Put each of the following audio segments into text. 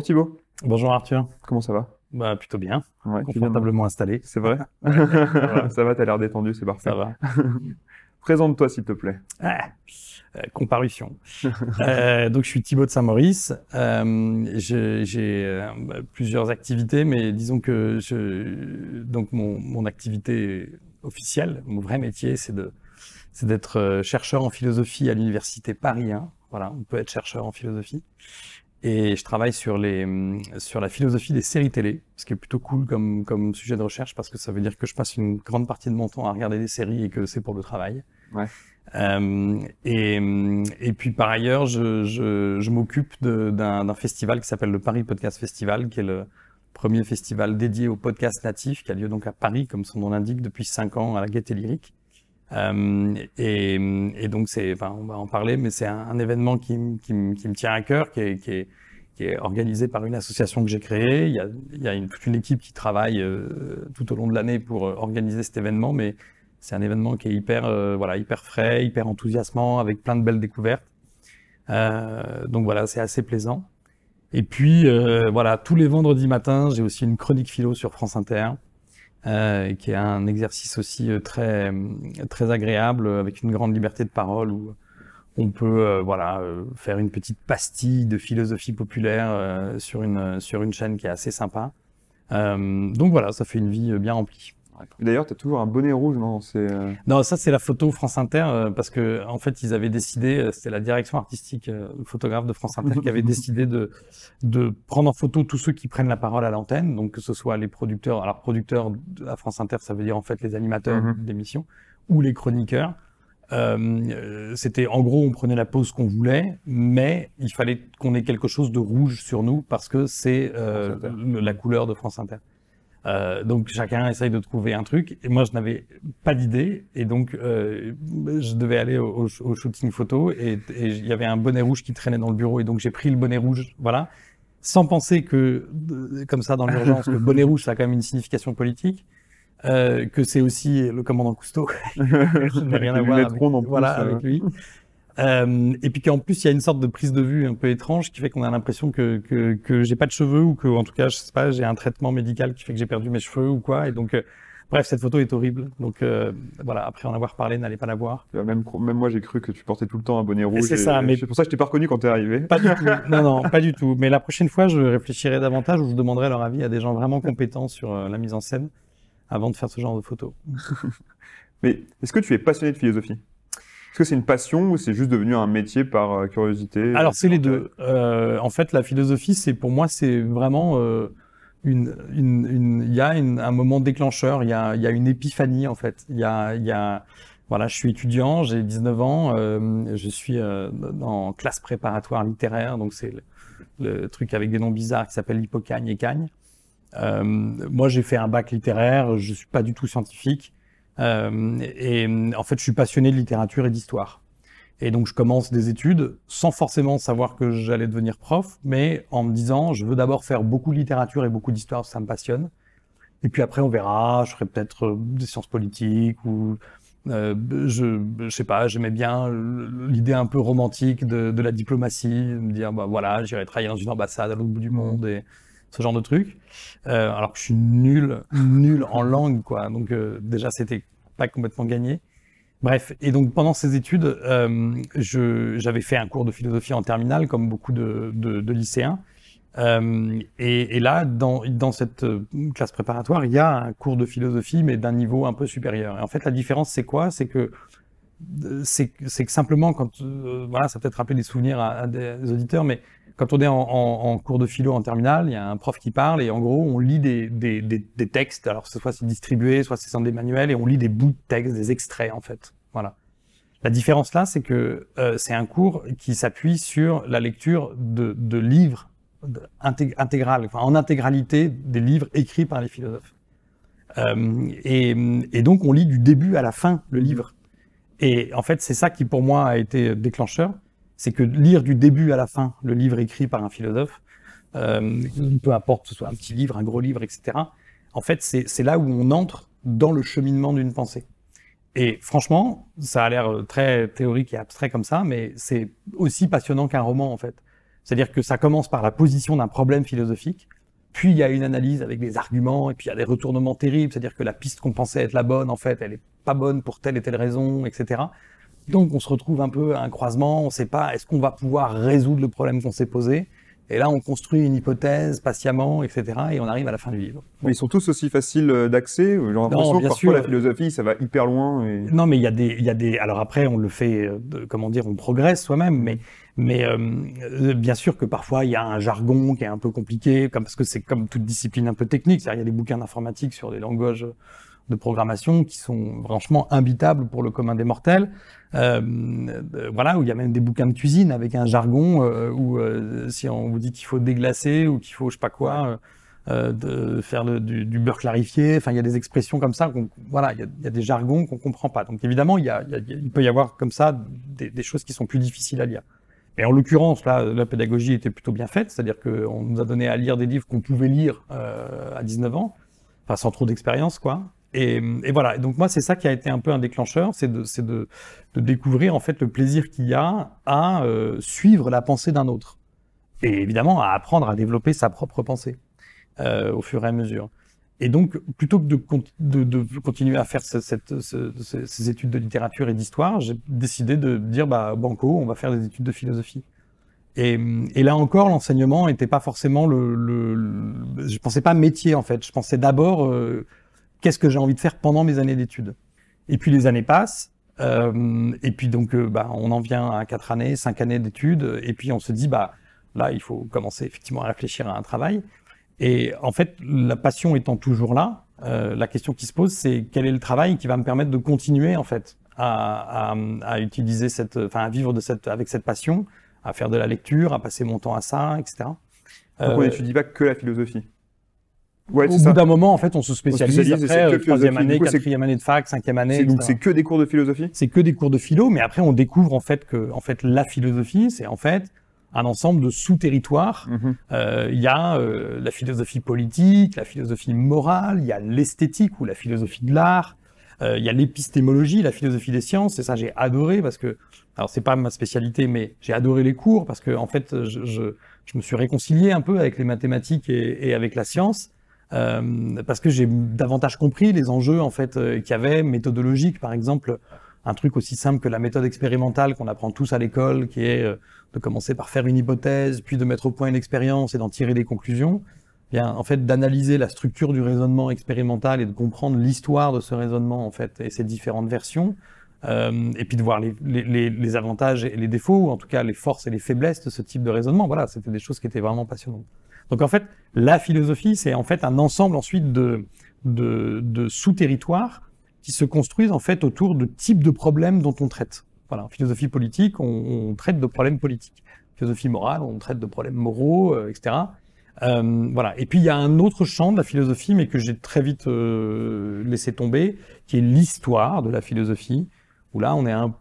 Bonjour Thibaut. Bonjour Arthur. Comment ça va? Bah plutôt bien. Ouais, Confortablement installé. C'est vrai. Ça va, t'as l'air détendu, c'est parfait. Ça va. Présente-toi s'il te plaît. Ah, euh, comparution. Euh, donc je suis Thibaut de Saint-Maurice. Euh, J'ai bah, plusieurs activités, mais disons que je, donc mon, mon activité officielle, mon vrai métier, c'est de c'est d'être chercheur en philosophie à l'université Paris 1. Voilà, on peut être chercheur en philosophie. Et je travaille sur les hum, sur la philosophie des séries télé, ce qui est plutôt cool comme comme sujet de recherche parce que ça veut dire que je passe une grande partie de mon temps à regarder des séries et que c'est pour le travail. Ouais. Euh, et, hum, et puis par ailleurs, je, je, je m'occupe d'un d'un festival qui s'appelle le Paris Podcast Festival, qui est le premier festival dédié au podcast natif, qui a lieu donc à Paris, comme son nom l'indique, depuis cinq ans à la Gaîté Lyrique. Euh, et, donc c'est, enfin, on va en parler, mais c'est un, événement qui, me tient à cœur, qui est, organisé par une association que j'ai créée. Il y a, toute une équipe qui travaille euh, tout au long de l'année pour euh, organiser cet événement, mais c'est un événement qui est hyper, voilà, hyper frais, hyper enthousiasmant, avec plein de belles découvertes. Donc voilà, c'est assez plaisant. Et puis voilà, tous les vendredis matins, j'ai aussi une chronique philo sur France Inter, euh, qui est un exercice aussi euh, très très agréable, avec une grande liberté de parole où on peut euh, voilà euh, faire une petite pastille de philosophie populaire euh, sur une sur une chaîne qui est assez sympa. Euh, donc voilà, ça fait une vie euh, bien remplie. D'ailleurs, t'as toujours un bonnet rouge, non C'est euh, Non, ça c'est la photo France Inter euh, parce que en fait ils avaient décidé, euh, c'était la direction artistique, euh, le photographe de France Inter qui avait décidé de de prendre en photo tous ceux qui prennent la parole à l'antenne, donc que ce soit les producteurs, alors producteurs à France Inter, ça veut dire en fait les animateurs Mhm. d'émissions ou les chroniqueurs. Euh, c'était en gros on prenait la pause qu'on voulait, mais il fallait qu'on ait quelque chose de rouge sur nous parce que c'est euh, la couleur de France Inter. Euh, donc chacun essaye de trouver un truc. Et moi, je n'avais pas d'idée, et donc euh, je devais aller au, au- au shooting photo, et il y avait un bonnet rouge qui traînait dans le bureau, et donc j'ai pris le bonnet rouge, voilà, sans penser que euh, comme ça dans l'urgence, le bonnet rouge ça a quand même une signification politique, euh, que c'est aussi le commandant Cousteau. je n'ai rien à voir avec, plus, voilà, euh. avec lui. Euh, et puis qu'en plus il y a une sorte de prise de vue un peu étrange qui fait qu'on a l'impression que que, que j'ai pas de cheveux ou que en tout cas je sais pas j'ai un traitement médical qui fait que j'ai perdu mes cheveux ou quoi. Et donc euh, bref cette photo est horrible. Donc euh, voilà. Après en avoir parlé n'allez pas la voir. Vois, Même, même moi, j'ai cru que tu portais tout le temps un bonnet rouge. c'est ça, mais- C'est pour ça que je t'ai pas reconnu quand t'es arrivé. pas du tout. Non non pas du tout. Mais la prochaine fois je réfléchirai davantage ou je demanderai leur avis à des gens vraiment compétents sur euh, la mise en scène avant de faire ce genre de photos Mais est-ce que tu es passionné de philosophie? Est-ce que c'est une passion ou c'est juste devenu un métier par euh, curiosité Alors c'est les deux. Euh, en fait, la philosophie, c'est pour moi, c'est vraiment euh, une, une, une- il y a une- un moment déclencheur, il y a, il y a une épiphanie en fait. Il y a, il y a, voilà, je suis étudiant, j'ai 19 ans, euh, je suis euh, en classe préparatoire littéraire, donc c'est le, le truc avec des noms bizarres qui s'appelle Hippocagne et Cagne. Euh, moi, j'ai fait un bac littéraire, je suis pas du tout scientifique, et en fait, je suis passionné de littérature et d'histoire. Et donc, je commence des études sans forcément savoir que j'allais devenir prof, mais en me disant, je veux d'abord faire beaucoup de littérature et beaucoup d'histoire, ça me passionne. Et puis après, on verra, je ferai peut-être euh, des sciences politiques ou euh, je, je sais pas, j'aimais bien l'idée un peu romantique de, de la diplomatie, me dire, bah voilà, j'irai travailler dans une ambassade à l'autre bout du monde et ce genre de trucs. Euh, alors que je suis nul, nul en langue, quoi. Donc euh, déjà, c'était pas complètement gagné. Bref, et donc pendant ces études, euh, j'avais fait un cours de philosophie en terminale, comme beaucoup de, de- de lycéens. Euh, et, et là, dans, dans cette euh, classe préparatoire, il y a un cours de philosophie, mais d'un niveau un peu supérieur. Et en fait, la différence, c'est quoi? C'est que euh, c'est que simplement quand euh, voilà, ça peut peut-être rappeler des souvenirs à, à des auditeurs, mais quand on est en, cours de philo en terminale, il y a un prof qui parle et en gros, on lit des, textes. Alors, soit c'est distribué, soit c'est dans des manuels et on lit des bouts de texte, des extraits en fait. Voilà. La différence là, c'est que euh, c'est un cours qui s'appuie sur la lecture de, livres intég- en intégralité des livres écrits par les philosophes. Euh, et donc, on lit du début à la fin le livre. Et en fait, c'est ça qui pour moi a été déclencheur, c'est que lire du début à la fin le livre écrit par un philosophe, euh, peu importe que ce soit un petit livre, un gros livre, etc. En fait, c'est là où on entre dans le cheminement d'une pensée. Et franchement, ça a l'air très théorique et abstrait comme ça, mais c'est aussi passionnant qu'un roman en fait. C'est-à-dire que ça commence par la position d'un problème philosophique, puis il y a une analyse avec des arguments, et puis il y a des retournements terribles, c'est-à-dire que la piste qu'on pensait être la bonne, en fait, elle est pas bonne pour telle et telle raison, etc. Donc on se retrouve un peu à un croisement, on ne sait pas, est-ce qu'on va pouvoir résoudre le problème qu'on s'est posé? Et là, on construit une hypothèse patiemment, etc. Et on arrive à la fin du livre. Mais ils sont tous aussi faciles euh, d'accès. J'ai l'impression que parfois sûr. la philosophie, ça va hyper loin. Et... Non, mais il y a des, il y a des. Alors après, on le fait, euh, comment dire, on progresse soi-même, mais mais euh, bien sûr que parfois il y a un jargon qui est un peu compliqué, comme parce que c'est comme toute discipline un peu technique. C'est-à-dire il y a des bouquins d'informatique sur des langages de programmation qui sont franchement imbitables pour le commun des mortels. Euh, euh, voilà, où il y a même des bouquins de cuisine avec un jargon euh, où euh, si on vous dit qu'il faut déglacer ou qu'il faut je sais pas quoi, euh, de faire du, beurre clarifié, enfin il y a des expressions comme ça, voilà, il y, a, il y, a, des jargons qu'on comprend pas. Donc évidemment, il, y a, il, peut y avoir comme ça des, des, choses qui sont plus difficiles à lire. Mais en l'occurrence, là, la pédagogie était plutôt bien faite, c'est-à-dire qu'on nous a donné à lire des livres qu'on pouvait lire à 19 ans, enfin sans trop d'expérience, quoi. Et, voilà. Donc moi, c'est ça qui a été un peu un déclencheur, c'est de, découvrir en fait le plaisir qu'il y a à euh, suivre la pensée d'un autre, et évidemment à apprendre à développer sa propre pensée euh, au fur et à mesure. Et donc, plutôt que de, continuer à faire ces études de littérature et d'histoire, j'ai décidé de dire bah banco, on va faire des études de philosophie. Et, et là encore, l'enseignement n'était pas forcément le, le, le, je pensais pas métier en fait. Je pensais d'abord euh, qu'est-ce que j'ai envie de faire pendant mes années d'études. Et puis les années passent, euh, et puis donc euh, bah, on en vient à quatre années, cinq années d'études, et puis on se dit bah là il faut commencer effectivement à réfléchir à un travail. Et en fait, la passion étant toujours là, euh, la question qui se pose, c'est quel est le travail qui va me permettre de continuer en fait à, à, à utiliser cette, enfin à vivre de cette, avec cette passion, à faire de la lecture, à passer mon temps à ça, etc. Donc on n'étudie pas que la philosophie? Ouais, Au bout d'un moment, en fait, on se spécialise, on se après, euh, troisième année, quatrième année de fac, cinquième année. Donc c'est que des cours de philosophie? C'est que des cours de philo, mais après on découvre en fait que, en fait, la philosophie, c'est en fait un ensemble de sous-territoires. Il mm -hmm. euh, y a euh, la philosophie politique, la philosophie morale, il y a l'esthétique ou la philosophie de l'art, euh, il y a l'épistémologie, la philosophie des sciences. Et ça, j'ai adoré parce que, alors c'est pas ma spécialité, mais j'ai adoré les cours parce que en fait, je, je, je, me suis réconcilié un peu avec les mathématiques et, et avec la science. Euh, parce que j'ai davantage compris les enjeux en fait euh, qu'il y avait méthodologiques, par exemple un truc aussi simple que la méthode expérimentale qu'on apprend tous à l'école, qui est euh, de commencer par faire une hypothèse, puis de mettre au point une expérience et d'en tirer des conclusions. Bien, en fait, d'analyser la structure du raisonnement expérimental et de comprendre l'histoire de ce raisonnement en fait et ses différentes versions, euh, et puis de voir les, les, les, avantages et les défauts, ou en tout cas les forces et les faiblesses de ce type de raisonnement. Voilà, c'était des choses qui étaient vraiment passionnantes. Donc en fait, la philosophie, c'est en fait un ensemble ensuite de, de, de sous-territoires qui se construisent en fait autour de types de problèmes dont on traite. Voilà, en philosophie politique, on, on traite de problèmes politiques. En philosophie morale, on traite de problèmes moraux, euh, etc. Euh, voilà. Et puis il y a un autre champ de la philosophie, mais que j'ai très vite euh, laissé tomber, qui est l'histoire de la philosophie, où là on est un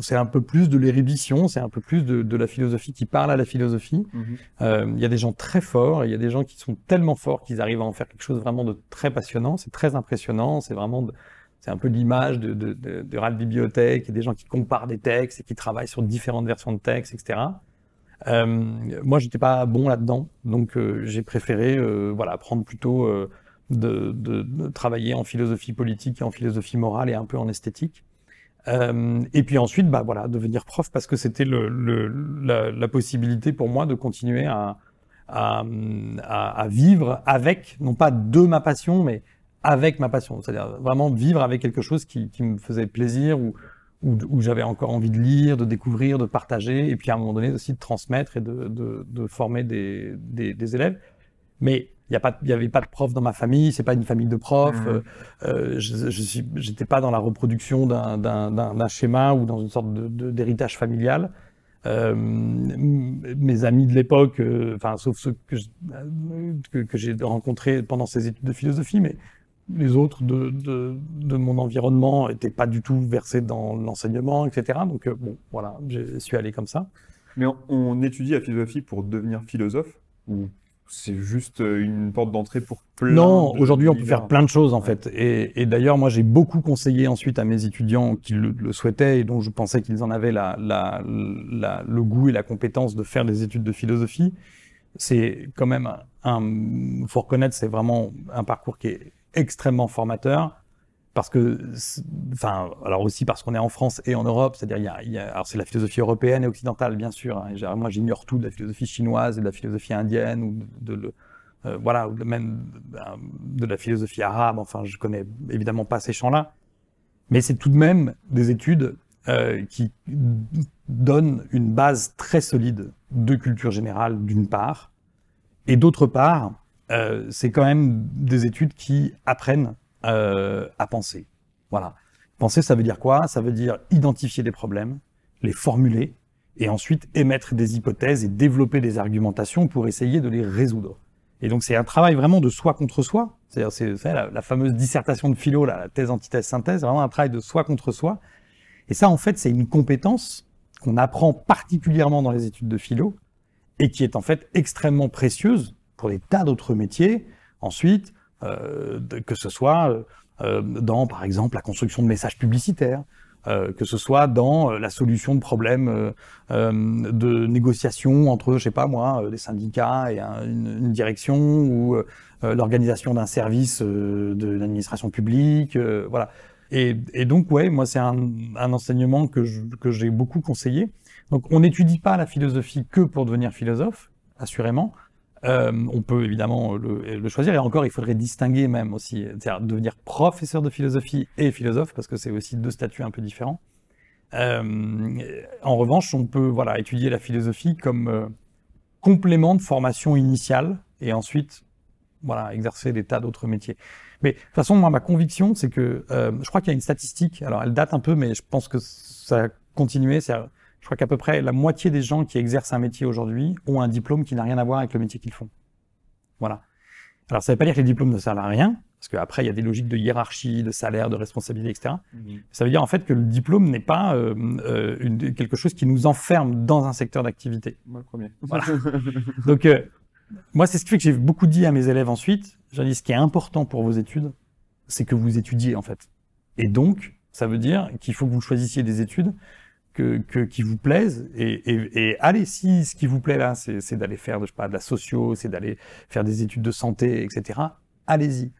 c'est un peu plus de l'érudition, c'est un peu plus de, de, la philosophie qui parle à la philosophie. Il -hmm. euh, y a des gens très forts, il y a des gens qui sont tellement forts qu'ils arrivent à en faire quelque chose vraiment de très passionnant. C'est très impressionnant, c'est vraiment, c'est un peu l'image de, de, de, de Ralph Bibliothèque, il a des gens qui comparent des textes et qui travaillent sur différentes versions de textes, etc. Euh, moi, j'étais pas bon là-dedans, donc euh, j'ai préféré, euh, voilà, prendre plutôt euh, de, de, de travailler en philosophie politique et en philosophie morale et un peu en esthétique. Euh, et puis ensuite, bah voilà, devenir prof parce que c'était le, le, la, la, possibilité pour moi de continuer à, à, à, vivre avec, non pas de ma passion, mais avec ma passion. C'est-à-dire vraiment vivre avec quelque chose qui, qui me faisait plaisir ou où, où j'avais encore envie de lire, de découvrir, de partager, et puis à un moment donné aussi de transmettre et de, de, de former des, des, des élèves. Mais il y a pas, il y avait pas de prof dans ma famille, c'est pas une famille de profs. Mmh. Euh, je, je suis, j'étais pas dans la reproduction d'un schéma ou dans une sorte d'héritage de, familial. Euh, mes amis de l'époque, euh, enfin sauf ceux que, que, que j'ai rencontrés pendant ces études de philosophie, mais les autres de, de, de mon environnement étaient pas du tout versés dans l'enseignement, etc. Donc euh, bon, voilà, je suis allé comme ça. Mais on, on étudie la philosophie pour devenir philosophe ou c'est juste euh, une porte d'entrée pour plein Non, aujourd'hui on peut faire plein de choses en fait. Et, et d'ailleurs, moi j'ai beaucoup conseillé ensuite à mes étudiants qui le, le souhaitaient et dont je pensais qu'ils en avaient la, la, la- le goût et la compétence de faire des études de philosophie. C'est quand même un, un- faut reconnaître, c'est vraiment un parcours qui est extrêmement formateur parce que, enfin, alors aussi parce qu'on est en France et en Europe, c'est-à-dire y a, alors c'est la philosophie européenne et occidentale bien sûr. hein. Moi j'ignore tout de la philosophie chinoise et de la philosophie indienne ou de, euh, voilà, même euh, de la philosophie arabe. Enfin, je connais évidemment pas ces champs-là, mais c'est tout de même des études euh, qui donnent une base très solide de culture générale d'une part, et d'autre part, euh, c'est quand même des études qui apprennent euh, à penser. Voilà. Penser, ça veut dire quoi? Ça veut dire identifier des problèmes, les formuler, et ensuite émettre des hypothèses et développer des argumentations pour essayer de les résoudre. Et donc c'est un travail vraiment de soi contre soi. C'est-à-dire c'est la, la fameuse dissertation de philo, là, la thèse, antithèse, synthèse, vraiment un travail de soi contre soi. Et ça, en fait, c'est une compétence qu'on apprend particulièrement dans les études de philo et qui est en fait extrêmement précieuse pour des tas d'autres métiers. Ensuite, que ce soit euh, euh, dans, par exemple, la construction de messages publicitaires, euh, que ce soit dans euh, la solution de problèmes euh, euh, de négociation entre, je sais pas moi, euh, des syndicats et un- une, une direction ou euh, euh, l'organisation d'un service euh, de l'administration publique, euh, voilà. Et, et donc, ouais, moi, c'est un, un enseignement que je- que j'ai beaucoup conseillé. Donc, on n'étudie pas la philosophie que pour devenir philosophe, assurément. Euh, on peut évidemment le, choisir, et encore, il faudrait distinguer même aussi, c'est-à-dire devenir professeur de philosophie et philosophe, parce que c'est aussi deux statuts un peu différents. Euh, en revanche, on peut voilà étudier la philosophie comme euh, complément de formation initiale, et ensuite voilà exercer des tas d'autres métiers. Mais de toute façon, moi, ma conviction, c'est que je crois qu'il y a une statistique. Alors, elle date un peu, mais je pense que ça a continué. C'est, je crois qu'à peu près la moitié des gens qui exercent un métier aujourd'hui ont un diplôme qui n'a rien à voir avec le métier qu'ils font. Voilà. Alors, ça ne veut pas dire que les diplômes ne servent à rien, parce qu'après, il y a des logiques de hiérarchie, de salaire, de responsabilité, etc. Ça veut dire en fait que le diplôme n'est pas euh, euh, une- quelque chose qui nous enferme dans un secteur d'activité. Moi, le premier. Voilà. Donc, euh, moi, c'est ce qui fait que j'ai beaucoup dit à mes élèves ensuite. J'ai dit, ce qui est important pour vos études, c'est que vous étudiez, en fait. Et donc, ça veut dire qu'il faut que vous choisissiez des études qui vous plaisent. Et, allez, si ce qui vous plaît là, c'est d'aller faire, je sais pas, de la socio, c'est d'aller faire des études de santé, etc., allez-y.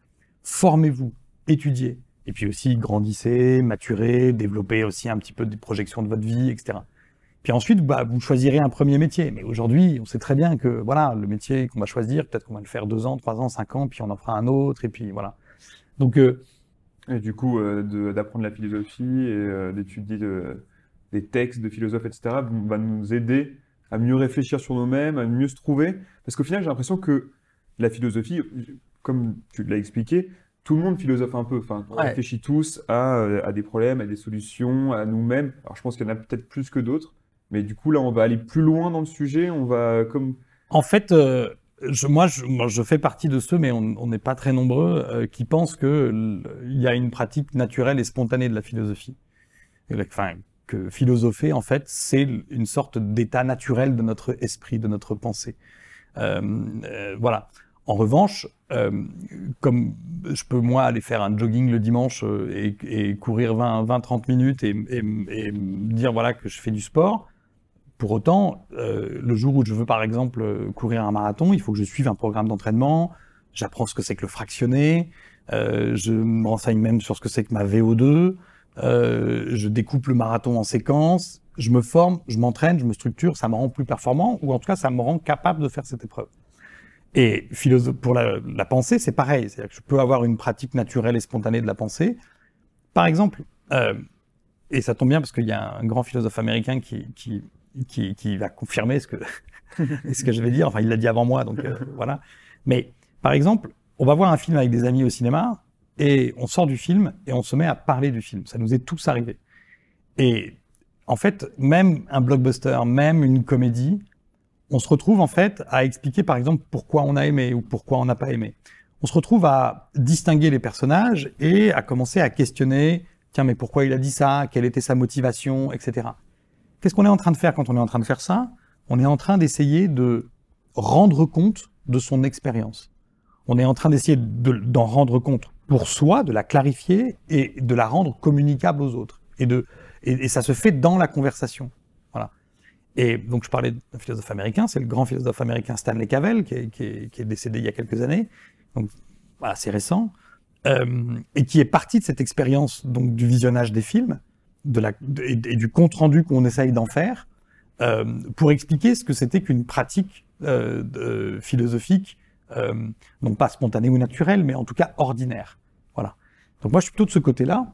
Formez-vous, étudiez. Et puis aussi, grandissez, maturez, développez aussi un petit peu des projections de votre vie, etc. Puis ensuite, bah, vous choisirez un premier métier. Mais aujourd'hui, on sait très bien que voilà, le métier qu'on va choisir, peut-être qu'on va le faire deux ans, trois ans, cinq ans, puis on en fera un autre, et puis voilà. Donc, euh, Et du coup, euh, d'apprendre la philosophie et euh, d'étudier des textes de philosophes, etc., va nous aider à mieux réfléchir sur nous-mêmes, à mieux se trouver. Parce qu'au final, j'ai l'impression que la philosophie, comme tu l'as expliqué, tout le monde philosophe un peu. Enfin, on Ouais. réfléchit tous à, euh, à des problèmes, à des solutions, à nous-mêmes. Alors, je pense qu'il y en a peut-être plus que d'autres. Mais du coup, là, on va aller plus loin dans le sujet. On va comme en fait, euh, je, moi, je, moi, je fais partie de ceux, mais on n'est pas très nombreux, euh, qui pensent que l- il y a une pratique naturelle et spontanée de la philosophie. Enfin, que philosopher, en fait, c'est une sorte d'état naturel de notre esprit, de notre pensée. Euh, euh, voilà. En revanche, euh, comme je peux moi aller faire un jogging le dimanche et, et courir 20-30 minutes et, et, dire voilà que je fais du sport, pour autant, le jour où je veux par exemple courir un marathon, il faut que je suive un programme d'entraînement, j'apprends ce que c'est que le fractionné, je me renseigne même sur ce que c'est que ma VO2, euh, je découpe le marathon en séquences, je me forme, je m'entraîne, je me structure, ça me rend plus performant, ou en tout cas ça me rend capable de faire cette épreuve. Et pour la, la pensée, c'est pareil, c'est-à-dire que je peux avoir une pratique naturelle et spontanée de la pensée. Par exemple, euh, et ça tombe bien parce qu'il y a un grand philosophe américain qui, qui, qui, qui va confirmer ce que, ce que je vais dire. Enfin, il l'a dit avant moi, donc euh, voilà. Mais par exemple, on va voir un film avec des amis au cinéma et on sort du film et on se met à parler du film. Ça nous est tous arrivé. Et en fait, même un blockbuster, même une comédie, on se retrouve en fait à expliquer par exemple pourquoi on a aimé ou pourquoi on n'a pas aimé. On se retrouve à distinguer les personnages et à commencer à questionner tiens mais pourquoi il a dit ça, quelle était sa motivation, etc. Qu'est-ce qu'on est en train de faire quand on est en train de faire ça? On est en train d'essayer de rendre compte de son expérience. On est en train d'essayer d'en rendre compte pour soi, de la clarifier et de la rendre communicable aux autres. Et, de, et, ça se fait dans la conversation. Voilà. Et donc je parlais d'un philosophe américain, c'est le grand philosophe américain Stanley Cavell, qui est, qui est, qui est décédé il y a quelques années. Donc voilà, c'est récent. Euh, et qui est parti de cette expérience donc du visionnage des films de la, et, du compte rendu qu'on essaye d'en faire euh, pour expliquer ce que c'était qu'une pratique euh, philosophique, euh, non pas spontanée ou naturelle, mais en tout cas ordinaire. Donc moi je suis plutôt de ce côté-là.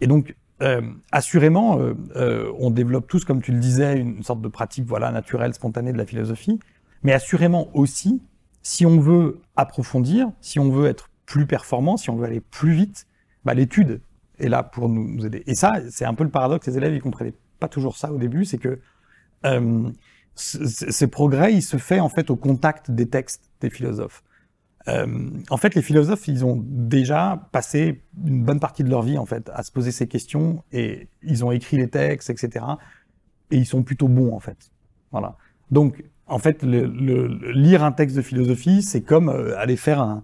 Et donc euh, assurément, on développe tous, comme tu le disais, une sorte de pratique voilà naturelle, spontanée de la philosophie. Mais assurément aussi, si on veut approfondir, si on veut être plus performant, si on veut aller plus vite, bah, l'étude est là pour nous, aider. Et ça, c'est un peu le paradoxe. Les élèves, ils comprenaient pas toujours ça au début, c'est que euh, ces progrès, il se fait en fait au contact des textes des philosophes. Euh, en fait, les philosophes, ils ont déjà passé une bonne partie de leur vie en fait à se poser ces questions et ils ont écrit les textes, etc. Et ils sont plutôt bons en fait. Voilà. Donc, en fait, le, lire un texte de philosophie, c'est comme euh, aller faire un,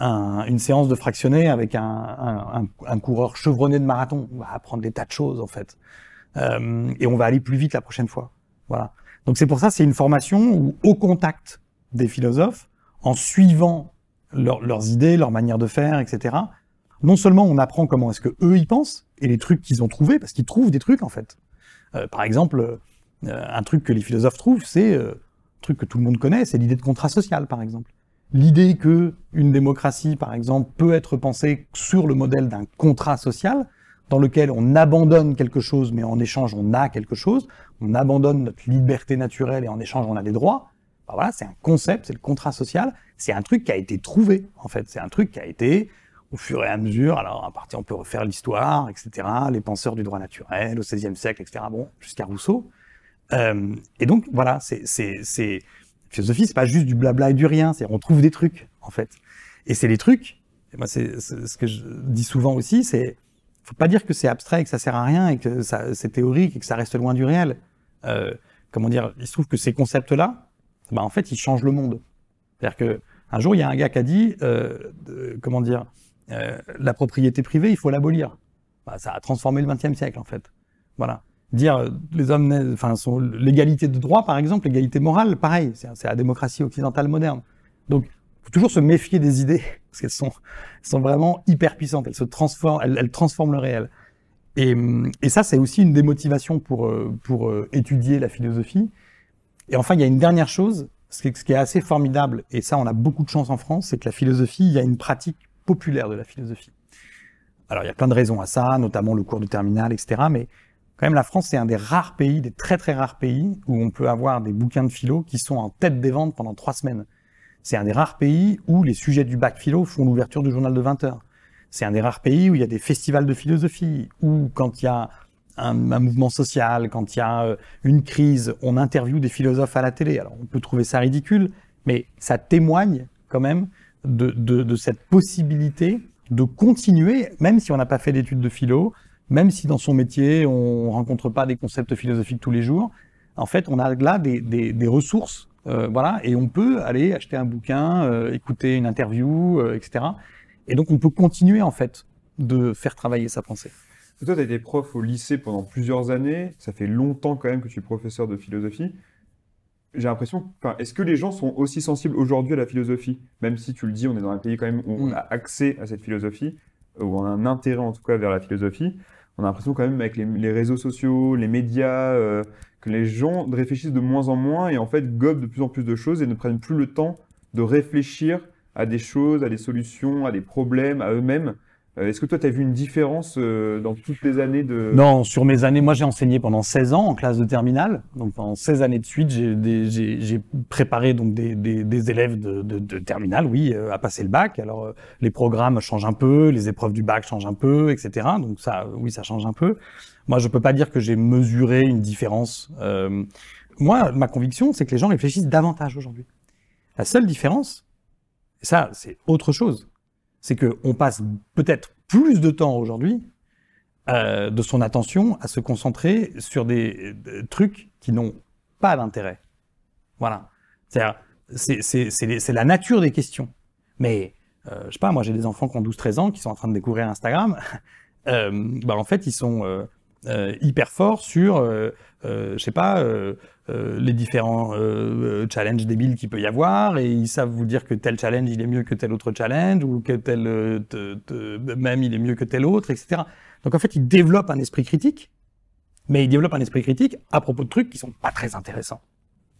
une séance de fractionné avec un, coureur chevronné de marathon. On va apprendre des tas de choses en fait, euh, et on va aller plus vite la prochaine fois. Voilà. Donc c'est pour ça c'est une formation où au contact des philosophes, en suivant leurs idées, leur manière de faire, etc. Non seulement on apprend comment est-ce que eux y pensent et les trucs qu'ils ont trouvés, parce qu'ils trouvent des trucs en fait. Euh, par exemple, euh, un truc que les philosophes trouvent, c'est un truc que tout le monde connaît, c'est l'idée de contrat social, par exemple l'idée que une démocratie, par exemple, peut être pensée sur le modèle d'un contrat social, dans lequel on abandonne quelque chose, mais en échange on a quelque chose, on abandonne notre liberté naturelle et en échange on a des droits. Ben voilà, c'est un concept, c'est le contrat social, c'est un truc qui a été trouvé, en fait, c'est un truc qui a été au fur et à mesure, alors à partir on peut refaire l'histoire, etc., les penseurs du droit naturel au XVIe siècle, etc., bon, jusqu'à Rousseau. Euh, et donc voilà, c'est philosophie, c'est pas juste du blabla et du rien, c'est on trouve des trucs en fait. Et c'est les trucs. Et moi, c'est ce que je dis souvent aussi, c'est faut pas dire que c'est abstrait, que ça sert à rien et que c'est théorique et que ça reste loin du réel. Euh, comment dire Il se trouve que ces concepts-là, bah, en fait, ils changent le monde. C'est-à-dire que un jour, il y a un gars qui a dit, euh, comment dire, euh, la propriété privée, il faut l'abolir. Bah, ça a transformé le XXe siècle en fait. Voilà dire euh, les hommes, enfin, l'égalité de droit, par exemple, l'égalité morale, pareil, c'est la démocratie occidentale moderne. Donc, faut toujours se méfier des idées parce qu'elles sont, vraiment hyper puissantes. Elles se transforment, elles, transforment le réel. Et, et ça, c'est aussi une des motivations pour pour étudier la philosophie. Et enfin, il y a une dernière chose, ce qui, est assez formidable, et ça, on a beaucoup de chance en France, c'est que la philosophie, il y a une pratique populaire de la philosophie. Alors, il y a plein de raisons à ça, notamment le cours de terminale, etc. Mais quand même, la France, c'est un des rares pays, des très très rares pays, où on peut avoir des bouquins de philo qui sont en tête des ventes pendant trois semaines. C'est un des rares pays où les sujets du bac philo font l'ouverture du journal de 20 heures. C'est un des rares pays où il y a des festivals de philosophie, où quand il y a un, mouvement social, quand il y a euh, une crise, on interviewe des philosophes à la télé. Alors on peut trouver ça ridicule, mais ça témoigne quand même de, de, de cette possibilité de continuer, même si on n'a pas fait d'études de philo, même si dans son métier, on rencontre pas des concepts philosophiques tous les jours, en fait, on a là des, des, des ressources, euh, voilà, et on peut aller acheter un bouquin, euh, écouter une interview, euh, etc. Et donc, on peut continuer, en fait, de faire travailler sa pensée. Toi, tu as été prof au lycée pendant plusieurs années. Ça fait longtemps quand même que tu es professeur de philosophie. J'ai l'impression, est-ce que les gens sont aussi sensibles aujourd'hui à la philosophie? Même si tu le dis, on est dans un pays quand même où on mm. a accès à cette philosophie, où on a un intérêt en tout cas vers la philosophie on a l'impression quand même avec les, réseaux sociaux, les médias, euh, que les gens réfléchissent de moins en moins et en fait gobent de plus en plus de choses et ne prennent plus le temps de réfléchir à des choses, à des solutions, à des problèmes, à eux-mêmes. Euh, est-ce que toi, tu as vu une différence euh, dans toutes les années de... Non, sur mes années, moi j'ai enseigné pendant 16 ans en classe de terminale. Donc pendant 16 années de suite, j'ai préparé donc des, des, des élèves de, de, de, terminale, oui, euh, à passer le bac. Alors les programmes changent un peu, les épreuves du bac changent un peu, etc. Donc ça, oui, ça change un peu. Moi, je peux pas dire que j'ai mesuré une différence. moi, ma conviction, c'est que les gens réfléchissent davantage aujourd'hui. La seule différence, ça, c'est autre chose c'est qu'on passe peut-être plus de temps aujourd'hui euh, de son attention à se concentrer sur des, trucs qui n'ont pas d'intérêt. Voilà. C'est la nature des questions. Mais, euh, je sais pas, moi j'ai des enfants qui ont 12-13 ans, qui sont en train de découvrir Instagram. Euh, bah, en fait, ils sont euh, euh, hyper forts sur, euh, euh, je sais pas, euh, euh, les différents euh, euh, challenges débiles qu'il peut y avoir, et ils savent vous dire que tel challenge il est mieux que tel autre challenge, ou que tel, euh, te- te- même il est mieux que tel autre, etc. Donc en fait, ils développent un esprit critique, mais ils développent un esprit critique à propos de trucs qui sont pas très intéressants.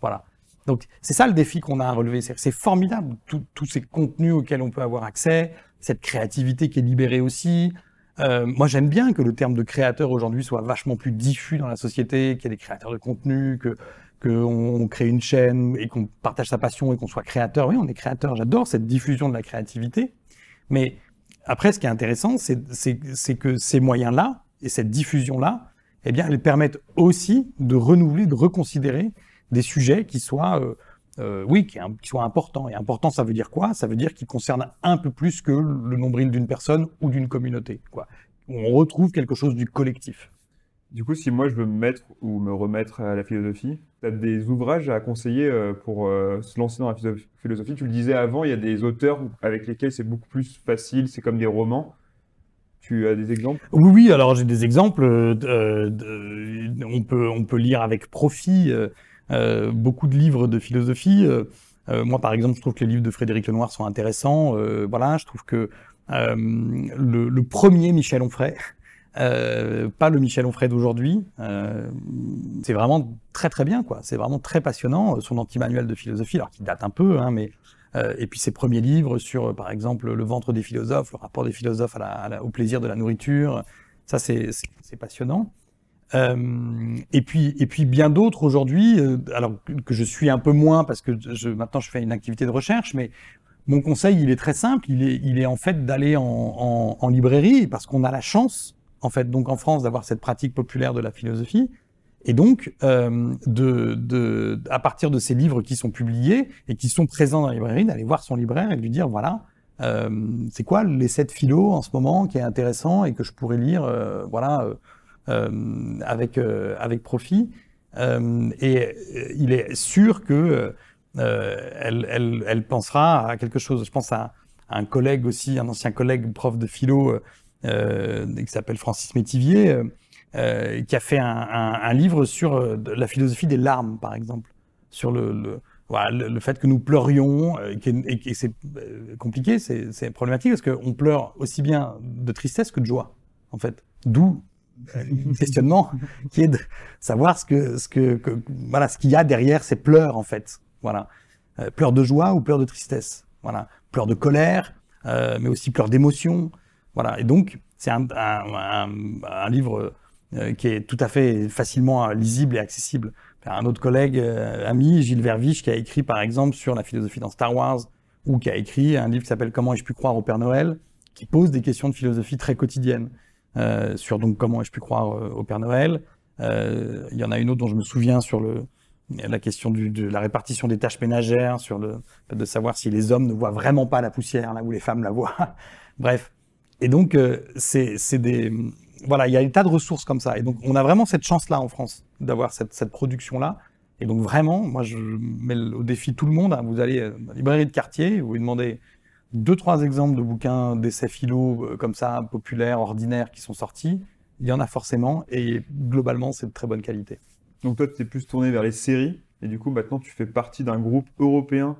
Voilà. Donc c'est ça le défi qu'on a à relever. C'est formidable, tous ces contenus auxquels on peut avoir accès, cette créativité qui est libérée aussi. Euh, moi, j'aime bien que le terme de créateur aujourd'hui soit vachement plus diffus dans la société, qu'il y ait des créateurs de contenu, que qu'on on crée une chaîne et qu'on partage sa passion et qu'on soit créateur. Oui, on est créateur. J'adore cette diffusion de la créativité. Mais après, ce qui est intéressant, c'est que ces moyens-là et cette diffusion-là, eh bien, elles permettent aussi de renouveler, de reconsidérer des sujets qui soient, euh, euh, oui, qui, soient importants. Et important, ça veut dire quoi? Ça veut dire qu'ils concernent un peu plus que le nombril d'une personne ou d'une communauté. Quoi. On retrouve quelque chose du collectif. Du coup, si moi je veux me mettre ou me remettre à la philosophie, tu as des ouvrages à conseiller euh, pour euh, se lancer dans la philo- philosophie? Tu le disais avant, il y a des auteurs avec lesquels c'est beaucoup plus facile, c'est comme des romans. Tu as des exemples? Oui, oui, alors j'ai des exemples. euh, on, peut, on peut lire avec profit beaucoup de livres de philosophie. Euh, euh, moi, par exemple, je trouve que les livres de Frédéric Lenoir sont intéressants. Euh, voilà, je trouve que euh, le, le premier Michel Onfray, euh, pas le Michel Onfray d'aujourd'hui, euh, c'est vraiment très très bien, quoi. C'est vraiment très passionnant. Son anti-manuel de philosophie, alors qu'il date un peu, hein, mais euh, et puis ses premiers livres sur, euh, par exemple, le ventre des philosophes, le rapport des philosophes à la- à la- au plaisir de la nourriture. Ça, c'est passionnant. Euh, et puis et puis bien d'autres aujourd'hui, euh, alors que- je suis un peu moins parce que je, maintenant je fais une activité de recherche, mais mon conseil il est très simple, il est il est en fait d'aller en, en, en librairie parce qu'on a la chance en fait donc en France d'avoir cette pratique populaire de la philosophie. Et donc, euh, de, de, à partir de ces livres qui sont publiés et qui sont présents dans la librairie, d'aller voir son libraire et de lui dire, voilà, euh, c'est quoi l'essai de philo en ce moment qui est intéressant et que je pourrais lire, euh, voilà, avec euh, avec profit. Euh, et euh, il est sûr que euh, elle, pensera à quelque chose. Je pense à, un collègue aussi, un ancien collègue prof de philo euh, qui s'appelle Francis Métivier. euh, euh, qui a fait un, livre sur euh, la philosophie des larmes, par exemple, sur le, le, fait que nous pleurions, euh, et, que c'est euh, compliqué, c'est problématique, parce qu'on pleure aussi bien de tristesse que de joie, en fait. D'où euh, questionnement qui est de savoir ce que, ce que, voilà, ce qu'il y a derrière ces pleurs, en fait. Voilà. Euh, pleurs de joie ou pleurs de tristesse. Voilà. Pleurs de colère, euh, mais aussi pleurs d'émotion. Voilà. Et donc, c'est un, un, un, livre euh, qui est tout à fait facilement euh, lisible et accessible. Un autre collègue, euh, ami, Gilles Verviche, qui a écrit par exemple sur la philosophie dans Star Wars, ou qui a écrit un livre qui s'appelle Comment ai-je pu croire au Père Noël, qui pose des questions de philosophie très quotidiennes euh, sur donc comment ai-je pu croire euh, au Père Noël. Euh, Il y en a une autre dont je me souviens sur le la question du, de la répartition des tâches ménagères, sur le de savoir si les hommes ne voient vraiment pas la poussière là où les femmes la voient. Bref. Et donc euh, c'est c'est des voilà, il y a des tas de ressources comme ça. Et donc, on a vraiment cette chance-là en France d'avoir cette, cette production-là. Et donc, vraiment, moi, je mets au défi tout le monde. hein. Vous allez à la librairie de quartier, vous lui demandez deux, trois exemples de bouquins d'essais philo euh, comme ça, populaires, ordinaires, qui sont sortis. Il y en a forcément. Et globalement, c'est de très bonne qualité. Donc toi, tu t'es plus tourné vers les séries, et du coup, maintenant, tu fais partie d'un groupe européen